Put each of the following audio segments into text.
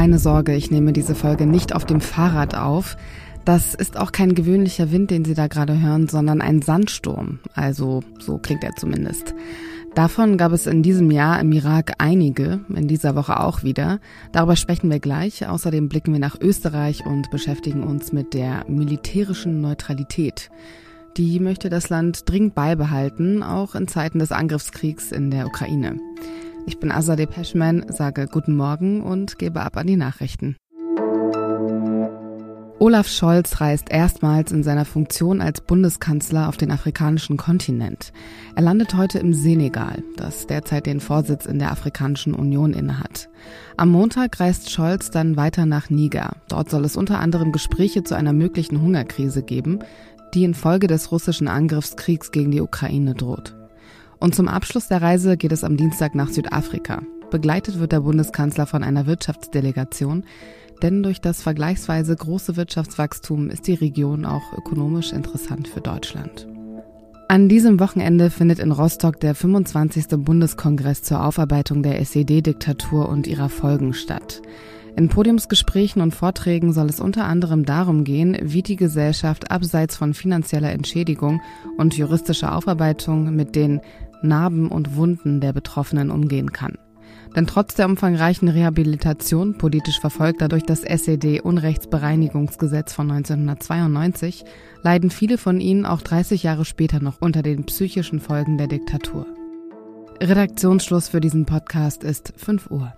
keine Sorge, ich nehme diese Folge nicht auf dem Fahrrad auf. Das ist auch kein gewöhnlicher Wind, den Sie da gerade hören, sondern ein Sandsturm. Also so klingt er zumindest. Davon gab es in diesem Jahr im Irak einige, in dieser Woche auch wieder. Darüber sprechen wir gleich. Außerdem blicken wir nach Österreich und beschäftigen uns mit der militärischen Neutralität. Die möchte das Land dringend beibehalten, auch in Zeiten des Angriffskriegs in der Ukraine. Ich bin Azadeh Peschman, sage Guten Morgen und gebe ab an die Nachrichten. Olaf Scholz reist erstmals in seiner Funktion als Bundeskanzler auf den afrikanischen Kontinent. Er landet heute im Senegal, das derzeit den Vorsitz in der Afrikanischen Union innehat. Am Montag reist Scholz dann weiter nach Niger. Dort soll es unter anderem Gespräche zu einer möglichen Hungerkrise geben, die infolge des russischen Angriffskriegs gegen die Ukraine droht. Und zum Abschluss der Reise geht es am Dienstag nach Südafrika. Begleitet wird der Bundeskanzler von einer Wirtschaftsdelegation, denn durch das vergleichsweise große Wirtschaftswachstum ist die Region auch ökonomisch interessant für Deutschland. An diesem Wochenende findet in Rostock der 25. Bundeskongress zur Aufarbeitung der SED-Diktatur und ihrer Folgen statt. In Podiumsgesprächen und Vorträgen soll es unter anderem darum gehen, wie die Gesellschaft abseits von finanzieller Entschädigung und juristischer Aufarbeitung mit den Narben und Wunden der Betroffenen umgehen kann. Denn trotz der umfangreichen Rehabilitation politisch Verfolgter durch das SED-Unrechtsbereinigungsgesetz von 1992 leiden viele von ihnen auch 30 Jahre später noch unter den psychischen Folgen der Diktatur. Redaktionsschluss für diesen Podcast ist 5 Uhr.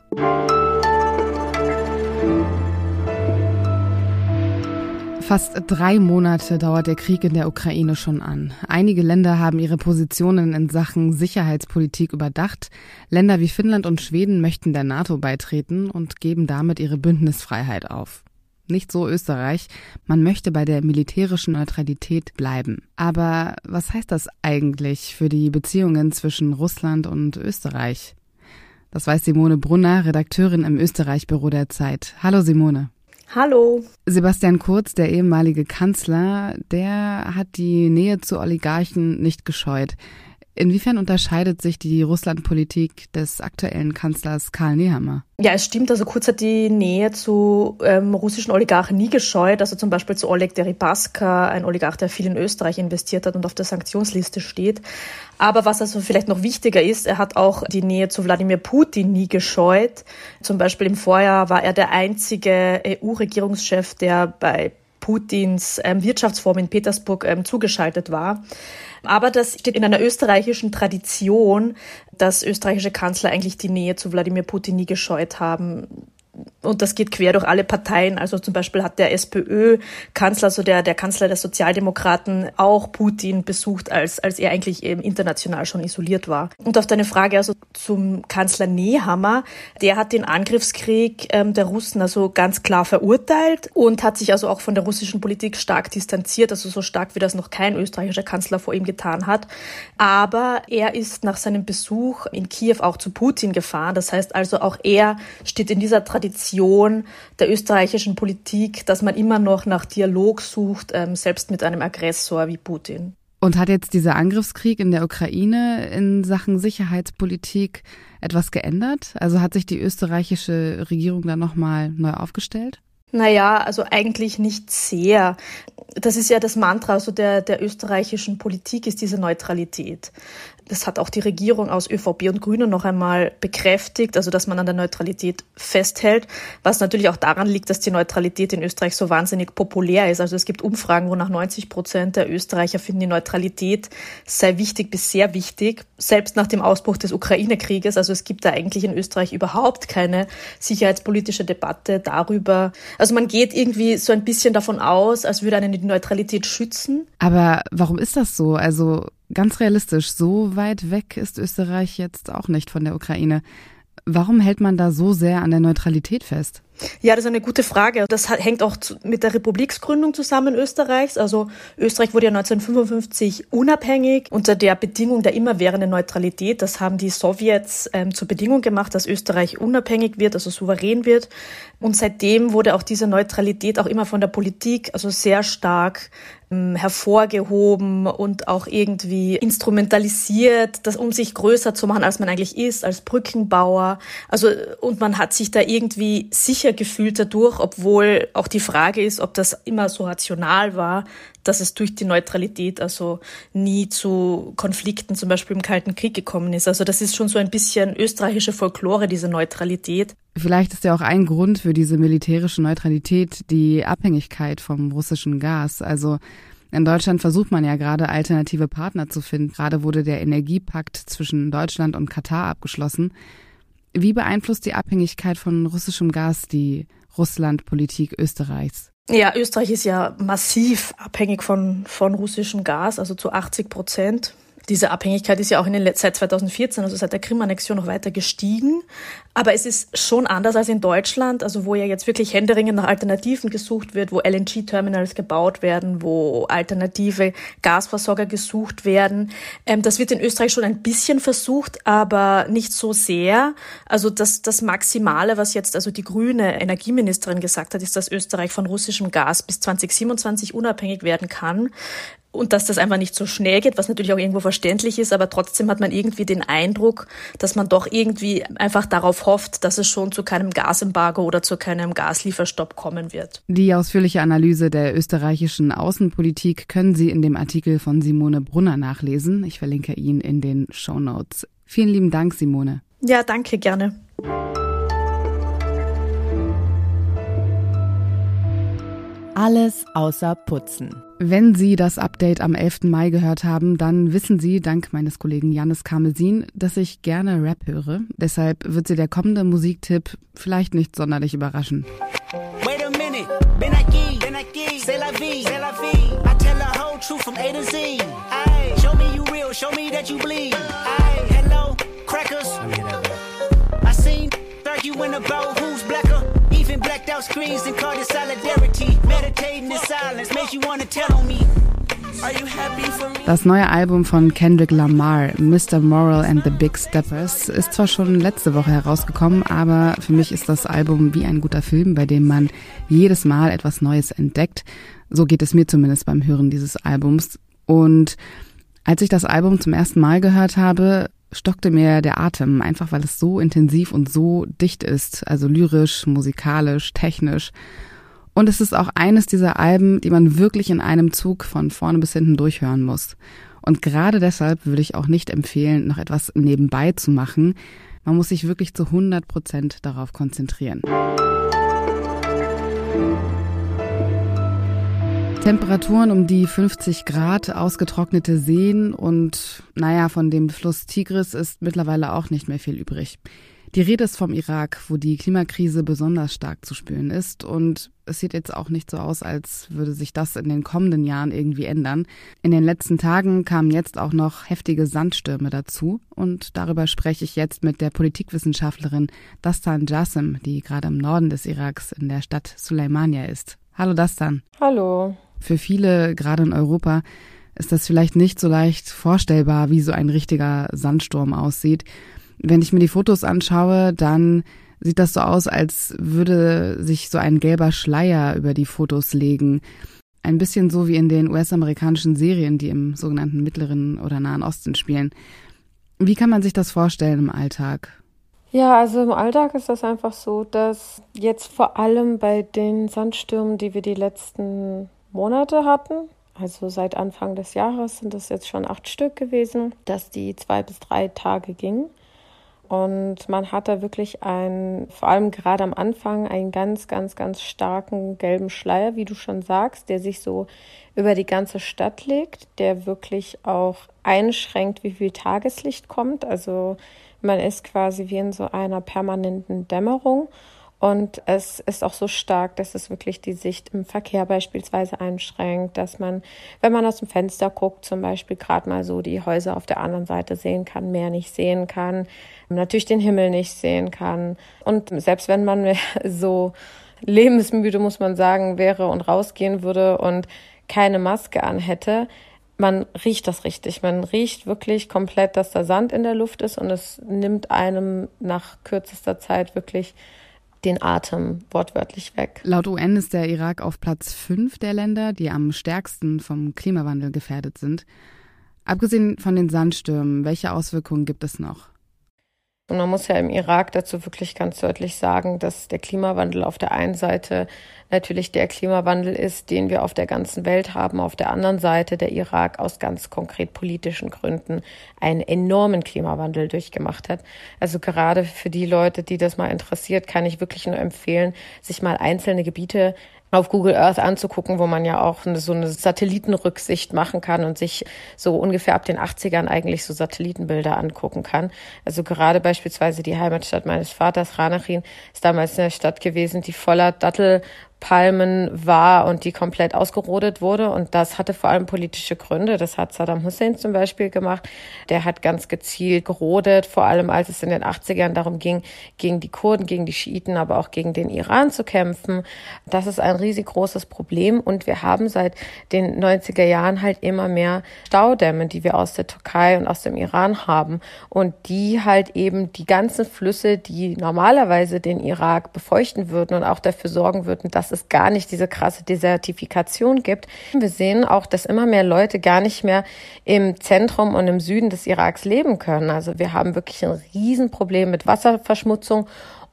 Fast drei Monate dauert der Krieg in der Ukraine schon an. Einige Länder haben ihre Positionen in Sachen Sicherheitspolitik überdacht. Länder wie Finnland und Schweden möchten der NATO beitreten und geben damit ihre Bündnisfreiheit auf. Nicht so Österreich. Man möchte bei der militärischen Neutralität bleiben. Aber was heißt das eigentlich für die Beziehungen zwischen Russland und Österreich? Das weiß Simone Brunner, Redakteurin im Österreich-Büro der Zeit. Hallo Simone. Hallo. Sebastian Kurz, der ehemalige Kanzler, der hat die Nähe zu Oligarchen nicht gescheut. Inwiefern unterscheidet sich die Russlandpolitik des aktuellen Kanzlers Karl Nehammer? Ja, es stimmt. Also Kurz hat die Nähe zu ähm, russischen Oligarchen nie gescheut. Also zum Beispiel zu Oleg Deripaska, ein Oligarch, der viel in Österreich investiert hat und auf der Sanktionsliste steht. Aber was also vielleicht noch wichtiger ist, er hat auch die Nähe zu Wladimir Putin nie gescheut. Zum Beispiel im Vorjahr war er der einzige EU-Regierungschef, der bei Putins ähm, Wirtschaftsforum in Petersburg ähm, zugeschaltet war. Aber das steht in einer österreichischen Tradition, dass österreichische Kanzler eigentlich die Nähe zu Wladimir Putin nie gescheut haben und das geht quer durch alle Parteien. Also zum Beispiel hat der SPÖ-Kanzler, also der, der Kanzler der Sozialdemokraten, auch Putin besucht, als, als er eigentlich eben international schon isoliert war. Und auf deine Frage also zum Kanzler Nehammer, der hat den Angriffskrieg ähm, der Russen also ganz klar verurteilt und hat sich also auch von der russischen Politik stark distanziert, also so stark wie das noch kein österreichischer Kanzler vor ihm getan hat. Aber er ist nach seinem Besuch in Kiew auch zu Putin gefahren. Das heißt also auch er steht in dieser Tradition Tradition der österreichischen Politik, dass man immer noch nach Dialog sucht, ähm, selbst mit einem Aggressor wie Putin. Und hat jetzt dieser Angriffskrieg in der Ukraine in Sachen Sicherheitspolitik etwas geändert? Also hat sich die österreichische Regierung da nochmal neu aufgestellt? Naja, also eigentlich nicht sehr. Das ist ja das Mantra also der, der österreichischen Politik, ist diese Neutralität. Das hat auch die Regierung aus ÖVP und Grünen noch einmal bekräftigt, also dass man an der Neutralität festhält, was natürlich auch daran liegt, dass die Neutralität in Österreich so wahnsinnig populär ist. Also es gibt Umfragen, wo nach 90 Prozent der Österreicher finden, die Neutralität sei wichtig bis sehr wichtig, selbst nach dem Ausbruch des Ukraine-Krieges. Also es gibt da eigentlich in Österreich überhaupt keine sicherheitspolitische Debatte darüber. Also man geht irgendwie so ein bisschen davon aus, als würde einen die Neutralität schützen. Aber warum ist das so? Also Ganz realistisch, so weit weg ist Österreich jetzt auch nicht von der Ukraine. Warum hält man da so sehr an der Neutralität fest? Ja, das ist eine gute Frage. Das hängt auch mit der Republiksgründung zusammen Österreichs. Also Österreich wurde ja 1955 unabhängig unter der Bedingung der immerwährenden Neutralität. Das haben die Sowjets ähm, zur Bedingung gemacht, dass Österreich unabhängig wird, also souverän wird. Und seitdem wurde auch diese Neutralität auch immer von der Politik also sehr stark ähm, hervorgehoben und auch irgendwie instrumentalisiert, das, um sich größer zu machen, als man eigentlich ist, als Brückenbauer. Also, und man hat sich da irgendwie sicher sicher gefühlt dadurch, obwohl auch die Frage ist, ob das immer so rational war, dass es durch die Neutralität also nie zu Konflikten zum Beispiel im Kalten Krieg gekommen ist. Also das ist schon so ein bisschen österreichische Folklore, diese Neutralität. Vielleicht ist ja auch ein Grund für diese militärische Neutralität die Abhängigkeit vom russischen Gas. Also in Deutschland versucht man ja gerade alternative Partner zu finden. Gerade wurde der Energiepakt zwischen Deutschland und Katar abgeschlossen. Wie beeinflusst die Abhängigkeit von russischem Gas die Russlandpolitik Österreichs? Ja, Österreich ist ja massiv abhängig von, von russischem Gas, also zu 80 Prozent. Diese Abhängigkeit ist ja auch in den, seit 2014, also seit der Krim-Annexion noch weiter gestiegen. Aber es ist schon anders als in Deutschland, also wo ja jetzt wirklich händeringend nach Alternativen gesucht wird, wo LNG-Terminals gebaut werden, wo alternative Gasversorger gesucht werden. Ähm, das wird in Österreich schon ein bisschen versucht, aber nicht so sehr. Also das, das Maximale, was jetzt also die grüne Energieministerin gesagt hat, ist, dass Österreich von russischem Gas bis 2027 unabhängig werden kann und dass das einfach nicht so schnell geht, was natürlich auch irgendwo verständlich ist, aber trotzdem hat man irgendwie den Eindruck, dass man doch irgendwie einfach darauf hofft, dass es schon zu keinem Gasembargo oder zu keinem Gaslieferstopp kommen wird. Die ausführliche Analyse der österreichischen Außenpolitik können Sie in dem Artikel von Simone Brunner nachlesen. Ich verlinke ihn in den Show Notes. Vielen lieben Dank, Simone. Ja, danke, gerne. Alles außer Putzen. Wenn Sie das Update am 11. Mai gehört haben, dann wissen Sie, dank meines Kollegen Janis Karmesin, dass ich gerne Rap höre. Deshalb wird Sie der kommende Musiktipp vielleicht nicht sonderlich überraschen. Wait a minute, bin aquí, bin aquí, c'est la vie, c'est la vie. I tell the whole truth from A to Z. Aye, show me you real, show me that you bleed. Aye, hello, crackers. I seen arguing about who's blacker. Even blacked out screens and called it solidarity. Meditating in silence makes you wanna tell on me. Das neue Album von Kendrick Lamar, Mr. Moral and the Big Steppers, ist zwar schon letzte Woche herausgekommen, aber für mich ist das Album wie ein guter Film, bei dem man jedes Mal etwas Neues entdeckt. So geht es mir zumindest beim Hören dieses Albums. Und als ich das Album zum ersten Mal gehört habe, stockte mir der Atem, einfach weil es so intensiv und so dicht ist, also lyrisch, musikalisch, technisch. Und es ist auch eines dieser Alben, die man wirklich in einem Zug von vorne bis hinten durchhören muss. Und gerade deshalb würde ich auch nicht empfehlen, noch etwas nebenbei zu machen. Man muss sich wirklich zu 100 Prozent darauf konzentrieren. Temperaturen um die 50 Grad, ausgetrocknete Seen und naja, von dem Fluss Tigris ist mittlerweile auch nicht mehr viel übrig. Die Rede ist vom Irak, wo die Klimakrise besonders stark zu spüren ist und es sieht jetzt auch nicht so aus, als würde sich das in den kommenden Jahren irgendwie ändern. In den letzten Tagen kamen jetzt auch noch heftige Sandstürme dazu und darüber spreche ich jetzt mit der Politikwissenschaftlerin Dastan Jassim, die gerade im Norden des Iraks in der Stadt Suleimania ist. Hallo Dastan. Hallo. Für viele, gerade in Europa, ist das vielleicht nicht so leicht vorstellbar, wie so ein richtiger Sandsturm aussieht. Wenn ich mir die Fotos anschaue, dann sieht das so aus, als würde sich so ein gelber Schleier über die Fotos legen. Ein bisschen so wie in den US-amerikanischen Serien, die im sogenannten Mittleren oder Nahen Osten spielen. Wie kann man sich das vorstellen im Alltag? Ja, also im Alltag ist das einfach so, dass jetzt vor allem bei den Sandstürmen, die wir die letzten Monate hatten. Also seit Anfang des Jahres sind es jetzt schon acht Stück gewesen, dass die zwei bis drei Tage gingen. Und man hat da wirklich einen, vor allem gerade am Anfang, einen ganz, ganz, ganz starken gelben Schleier, wie du schon sagst, der sich so über die ganze Stadt legt, der wirklich auch einschränkt, wie viel Tageslicht kommt. Also man ist quasi wie in so einer permanenten Dämmerung. Und es ist auch so stark, dass es wirklich die Sicht im Verkehr beispielsweise einschränkt, dass man, wenn man aus dem Fenster guckt, zum Beispiel gerade mal so die Häuser auf der anderen Seite sehen kann, mehr nicht sehen kann, natürlich den Himmel nicht sehen kann. Und selbst wenn man so lebensmüde, muss man sagen, wäre und rausgehen würde und keine Maske anhätte, man riecht das richtig. Man riecht wirklich komplett, dass da Sand in der Luft ist und es nimmt einem nach kürzester Zeit wirklich den Atem wortwörtlich weg. Laut UN ist der Irak auf Platz fünf der Länder, die am stärksten vom Klimawandel gefährdet sind. Abgesehen von den Sandstürmen, welche Auswirkungen gibt es noch? Und man muss ja im Irak dazu wirklich ganz deutlich sagen, dass der Klimawandel auf der einen Seite natürlich der Klimawandel ist, den wir auf der ganzen Welt haben. Auf der anderen Seite der Irak aus ganz konkret politischen Gründen einen enormen Klimawandel durchgemacht hat. Also gerade für die Leute, die das mal interessiert, kann ich wirklich nur empfehlen, sich mal einzelne Gebiete auf Google Earth anzugucken, wo man ja auch eine, so eine Satellitenrücksicht machen kann und sich so ungefähr ab den 80ern eigentlich so Satellitenbilder angucken kann. Also gerade beispielsweise die Heimatstadt meines Vaters, Ranachin, ist damals eine Stadt gewesen, die voller Dattel Palmen war und die komplett ausgerodet wurde. Und das hatte vor allem politische Gründe. Das hat Saddam Hussein zum Beispiel gemacht. Der hat ganz gezielt gerodet, vor allem als es in den 80ern darum ging, gegen die Kurden, gegen die Schiiten, aber auch gegen den Iran zu kämpfen. Das ist ein riesig großes Problem. Und wir haben seit den 90er Jahren halt immer mehr Staudämme, die wir aus der Türkei und aus dem Iran haben. Und die halt eben die ganzen Flüsse, die normalerweise den Irak befeuchten würden und auch dafür sorgen würden, dass es gar nicht diese krasse Desertifikation gibt. Wir sehen auch, dass immer mehr Leute gar nicht mehr im Zentrum und im Süden des Iraks leben können. Also wir haben wirklich ein Riesenproblem mit Wasserverschmutzung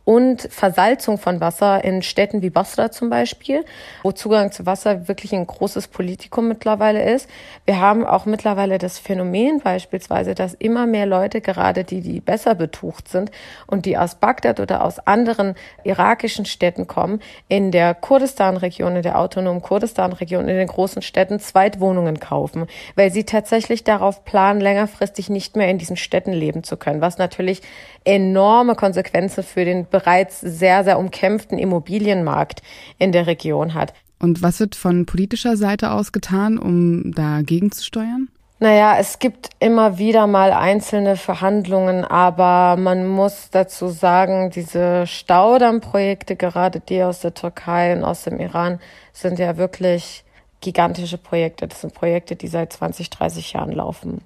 und Versalzung von Wasser in Städten wie Basra zum Beispiel, wo Zugang zu Wasser wirklich ein großes Politikum mittlerweile ist. Wir haben auch mittlerweile das Phänomen beispielsweise, dass immer mehr Leute, gerade die, die besser betucht sind und die aus Bagdad oder aus anderen irakischen Städten kommen, in der Kurdistan-Region, in der autonomen Kurdistan-Region, in den großen Städten Zweitwohnungen kaufen, weil sie tatsächlich darauf planen, längerfristig nicht mehr in diesen Städten leben zu können, was natürlich enorme Konsequenzen für den bereits sehr, sehr umkämpften Immobilienmarkt in der Region hat. Und was wird von politischer Seite aus getan, um dagegen zu steuern? Naja, es gibt immer wieder mal einzelne Verhandlungen, aber man muss dazu sagen, diese Staudammprojekte, gerade die aus der Türkei und aus dem Iran, sind ja wirklich gigantische Projekte. Das sind Projekte, die seit 20, 30 Jahren laufen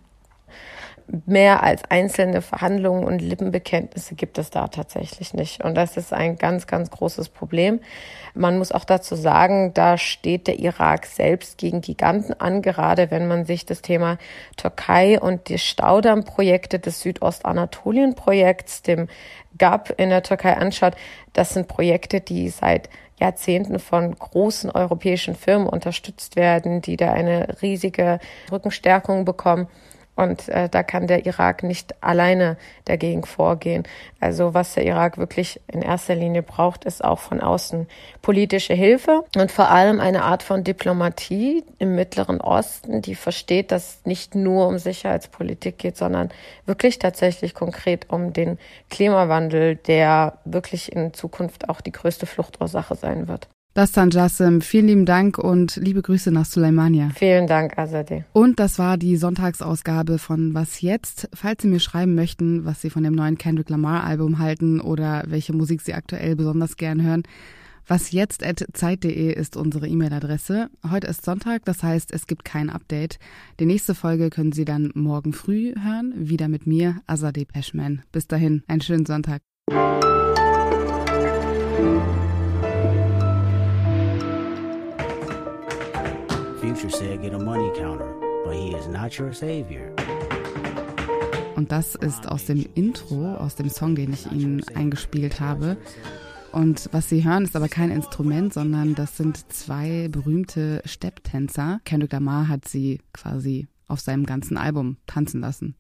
mehr als einzelne Verhandlungen und Lippenbekenntnisse gibt es da tatsächlich nicht. Und das ist ein ganz, ganz großes Problem. Man muss auch dazu sagen, da steht der Irak selbst gegen Giganten an, gerade wenn man sich das Thema Türkei und die Staudammprojekte des Südostanatolien-Projekts, dem GAP in der Türkei anschaut. Das sind Projekte, die seit Jahrzehnten von großen europäischen Firmen unterstützt werden, die da eine riesige Rückenstärkung bekommen. Und äh, da kann der Irak nicht alleine dagegen vorgehen. Also was der Irak wirklich in erster Linie braucht, ist auch von außen politische Hilfe und vor allem eine Art von Diplomatie im Mittleren Osten, die versteht, dass es nicht nur um Sicherheitspolitik geht, sondern wirklich tatsächlich konkret um den Klimawandel, der wirklich in Zukunft auch die größte Fluchtursache sein wird. Das dann Jassim. Vielen lieben Dank und liebe Grüße nach Suleimania. Vielen Dank, Azadeh. Und das war die Sonntagsausgabe von Was jetzt? Falls Sie mir schreiben möchten, was Sie von dem neuen Kendrick Lamar Album halten oder welche Musik Sie aktuell besonders gern hören, was jetzt at zeit.de ist unsere E-Mail-Adresse. Heute ist Sonntag, das heißt, es gibt kein Update. Die nächste Folge können Sie dann morgen früh hören, wieder mit mir, Azadeh Peschman. Bis dahin, einen schönen Sonntag. Future said get a money counter, but he is not your savior. Und das ist aus dem Intro, aus dem Song, den ich Ihnen eingespielt habe. Und was Sie hören, ist aber kein Instrument, sondern das sind zwei berühmte Stepptänzer. Kendrick Lamar hat sie quasi auf seinem ganzen Album tanzen lassen.